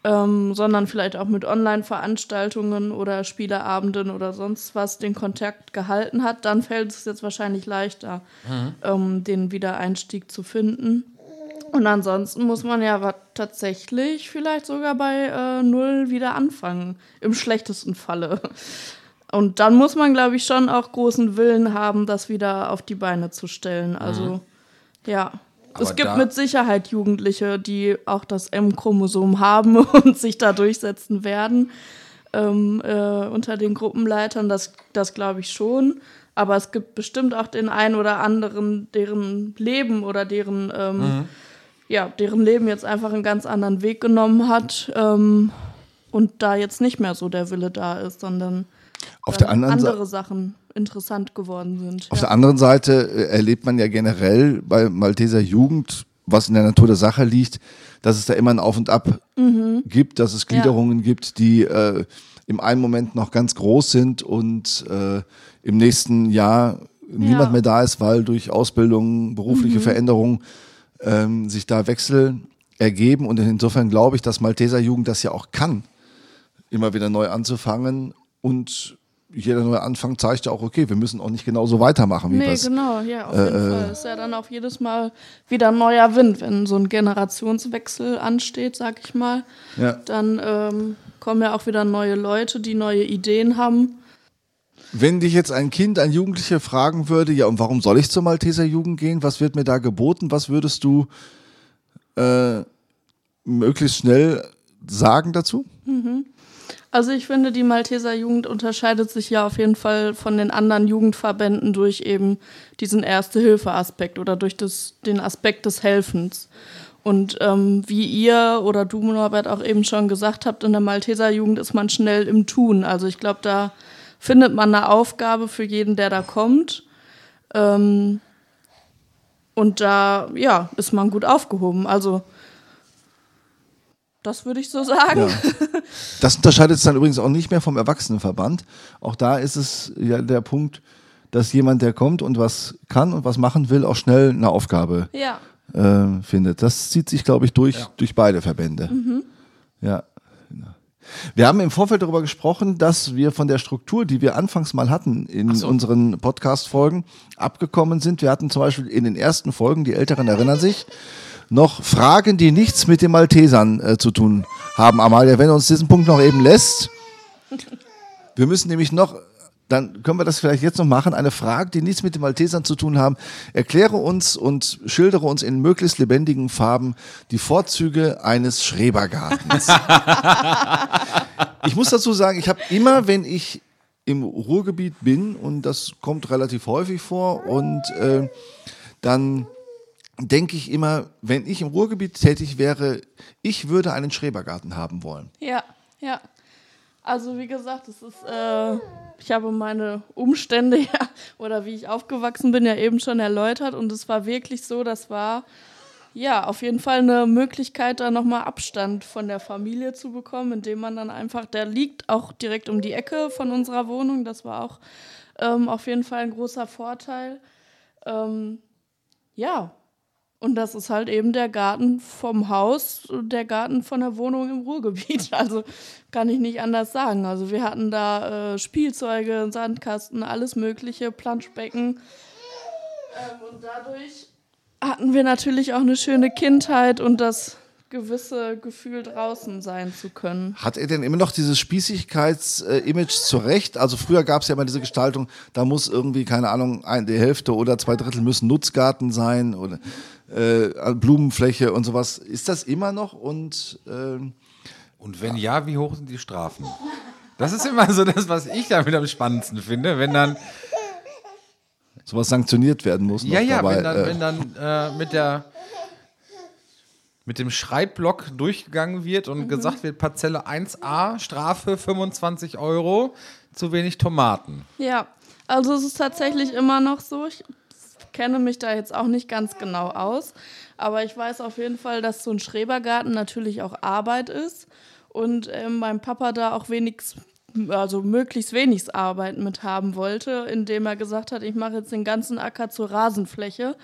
ähm, sondern vielleicht auch mit Online-Veranstaltungen oder Spieleabenden oder sonst was den Kontakt gehalten hat, dann fällt es jetzt wahrscheinlich leichter, ähm, den Wiedereinstieg zu finden. Und ansonsten muss man ja tatsächlich vielleicht sogar bei äh, Null wieder anfangen, im schlechtesten Falle. Und dann muss man, glaube ich, schon auch großen Willen haben, das wieder auf die Beine zu stellen. Also, ja. Aber es gibt mit Sicherheit Jugendliche, die auch das M-Chromosom haben und sich da durchsetzen werden ähm, äh, unter den Gruppenleitern. Das, das glaube ich schon. Aber es gibt bestimmt auch den einen oder anderen, deren Leben oder deren, ähm, Mhm. ja, deren Leben jetzt einfach einen ganz anderen Weg genommen hat ähm, und da jetzt nicht mehr so der Wille da ist, sondern Auf der anderen Seite. andere Sachen interessant geworden sind. Auf ja. der anderen Seite äh, erlebt man ja generell bei Malteser Jugend, was in der Natur der Sache liegt, dass es da immer ein Auf und Ab gibt, dass es Gliederungen gibt, die äh, im einen Moment noch ganz groß sind und äh, im nächsten Jahr niemand mehr da ist, weil durch Ausbildung, berufliche Veränderungen ähm, sich da Wechsel ergeben. Und insofern glaube ich, dass Malteser Jugend das ja auch kann, immer wieder neu anzufangen und jeder neue Anfang zeigt ja auch, okay, wir müssen auch nicht genauso weitermachen, wie wir Nee, es genau, ja, auf Äh, jeden Fall. Ist ja dann auch jedes Mal wieder ein neuer Wind, wenn so ein Generationswechsel ansteht, sag ich mal. Ja. Dann ähm, kommen ja auch wieder neue Leute, die neue Ideen haben. Wenn dich jetzt ein Kind, ein Jugendlicher fragen würde, ja, und warum soll ich zur Malteser Jugend gehen? Was wird mir da geboten? Was würdest du äh, möglichst schnell sagen dazu? Also ich finde, die Malteser Jugend unterscheidet sich ja auf jeden Fall von den anderen Jugendverbänden durch eben diesen Erste-Hilfe-Aspekt oder durch das, den Aspekt des Helfens. Und ähm, wie ihr oder du, Norbert, auch eben schon gesagt habt, in der Malteser Jugend ist man schnell im Tun. Also ich glaube, da findet man eine Aufgabe für jeden, der da kommt. Ähm, und da, ja, ist man gut aufgehoben. Also das würde ich so sagen. Das unterscheidet es dann übrigens auch nicht mehr vom Erwachsenenverband. Auch da ist es ja der Punkt, dass jemand, der kommt und was kann und was machen will, auch schnell eine Aufgabe Ja. äh, findet. Das zieht sich, glaube ich, durch, Ja. durch beide Verbände. Ja. genau. Wir haben im Vorfeld darüber gesprochen, dass wir von der Struktur, die wir anfangs mal hatten in so. unseren Podcast-Folgen, abgekommen sind. Wir hatten zum Beispiel in den ersten Folgen, die Älteren erinnern sich, noch Fragen, die nichts mit den Maltesern äh, zu tun haben. Amalia, wenn du uns diesen Punkt noch eben lässt. Wir müssen nämlich noch dann können wir das vielleicht jetzt noch machen. Eine Frage, die nichts mit den Maltesern zu tun haben. Erkläre uns und schildere uns in möglichst lebendigen Farben die Vorzüge eines Schrebergartens. ich muss dazu sagen, ich habe immer, wenn ich im Ruhrgebiet bin, und das kommt relativ häufig vor, und äh, dann denke ich immer, wenn ich im Ruhrgebiet tätig wäre, ich würde einen Schrebergarten haben wollen. Ja, ja. Also wie gesagt, es ist, äh, ich habe meine Umstände ja, oder wie ich aufgewachsen bin, ja eben schon erläutert und es war wirklich so, das war ja auf jeden Fall eine Möglichkeit, da nochmal Abstand von der Familie zu bekommen, indem man dann einfach, der liegt auch direkt um die Ecke von unserer Wohnung, das war auch ähm, auf jeden Fall ein großer Vorteil. Ähm, ja, und das ist halt eben der Garten vom Haus, der Garten von der Wohnung im Ruhrgebiet. Also kann ich nicht anders sagen. Also wir hatten da äh, Spielzeuge, Sandkasten, alles Mögliche, Planschbecken. Ähm, und dadurch hatten wir natürlich auch eine schöne Kindheit und das gewisse Gefühl draußen sein zu können. Hat er denn immer noch dieses Spießigkeits-Image zurecht? Also früher gab es ja immer diese Gestaltung, da muss irgendwie, keine Ahnung, ein, die Hälfte oder zwei Drittel müssen Nutzgarten sein oder äh, Blumenfläche und sowas. Ist das immer noch? Und, äh, und wenn ja, wie hoch sind die Strafen? Das ist immer so das, was ich damit am spannendsten finde, wenn dann sowas sanktioniert werden muss. Ja, ja, dabei, wenn dann, äh, wenn dann äh, mit der mit dem Schreibblock durchgegangen wird und mhm. gesagt wird, Parzelle 1a, Strafe 25 Euro, zu wenig Tomaten. Ja, also es ist tatsächlich immer noch so. Ich kenne mich da jetzt auch nicht ganz genau aus, aber ich weiß auf jeden Fall, dass so ein Schrebergarten natürlich auch Arbeit ist und äh, mein Papa da auch wenig, also möglichst wenig Arbeit mit haben wollte, indem er gesagt hat, ich mache jetzt den ganzen Acker zur Rasenfläche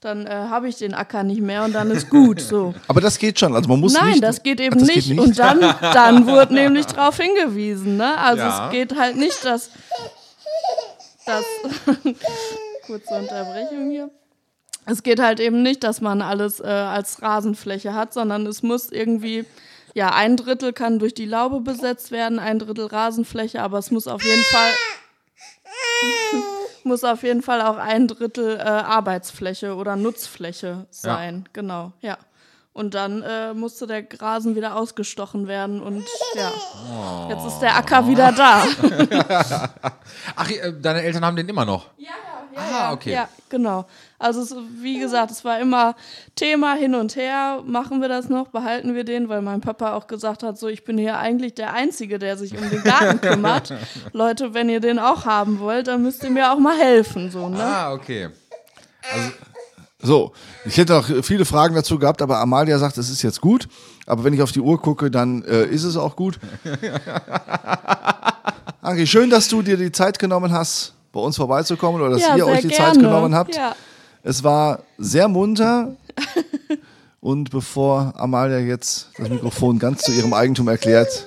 dann äh, habe ich den Acker nicht mehr und dann ist gut so. Aber das geht schon, also man muss Nein, nicht, das geht eben das nicht. Geht nicht. Und dann, dann wurde nämlich darauf hingewiesen, ne? Also ja. es geht halt nicht, dass das kurze Unterbrechung hier. Es geht halt eben nicht, dass man alles äh, als Rasenfläche hat, sondern es muss irgendwie, ja, ein Drittel kann durch die Laube besetzt werden, ein Drittel Rasenfläche, aber es muss auf jeden Fall muss auf jeden Fall auch ein Drittel äh, Arbeitsfläche oder Nutzfläche sein. Ja. Genau, ja. Und dann äh, musste der Rasen wieder ausgestochen werden und ja, oh. jetzt ist der Acker wieder da. Ach, äh, deine Eltern haben den immer noch? Ja, ja, ah, okay. Ja, genau. Also es, wie gesagt, es war immer Thema hin und her. Machen wir das noch? Behalten wir den? Weil mein Papa auch gesagt hat, so ich bin hier eigentlich der Einzige, der sich um den Garten kümmert. Leute, wenn ihr den auch haben wollt, dann müsst ihr mir auch mal helfen. So, ne? Ah, okay. Also so, ich hätte auch viele Fragen dazu gehabt, aber Amalia sagt, es ist jetzt gut. Aber wenn ich auf die Uhr gucke, dann äh, ist es auch gut. Anki, schön, dass du dir die Zeit genommen hast, bei uns vorbeizukommen oder dass ja, ihr euch die gerne. Zeit genommen habt. Ja. Es war sehr munter. Und bevor Amalia jetzt das Mikrofon ganz zu ihrem Eigentum erklärt,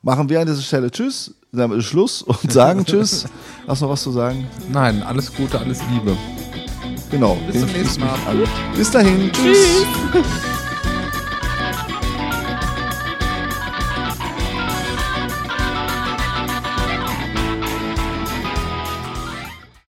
machen wir an dieser Stelle Tschüss, sagen Schluss und sagen Tschüss. Hast du noch was zu sagen? Nein, alles Gute, alles Liebe. Genau. Bis zum nächsten Mal. Bis dahin. Tschüss. Tschüss.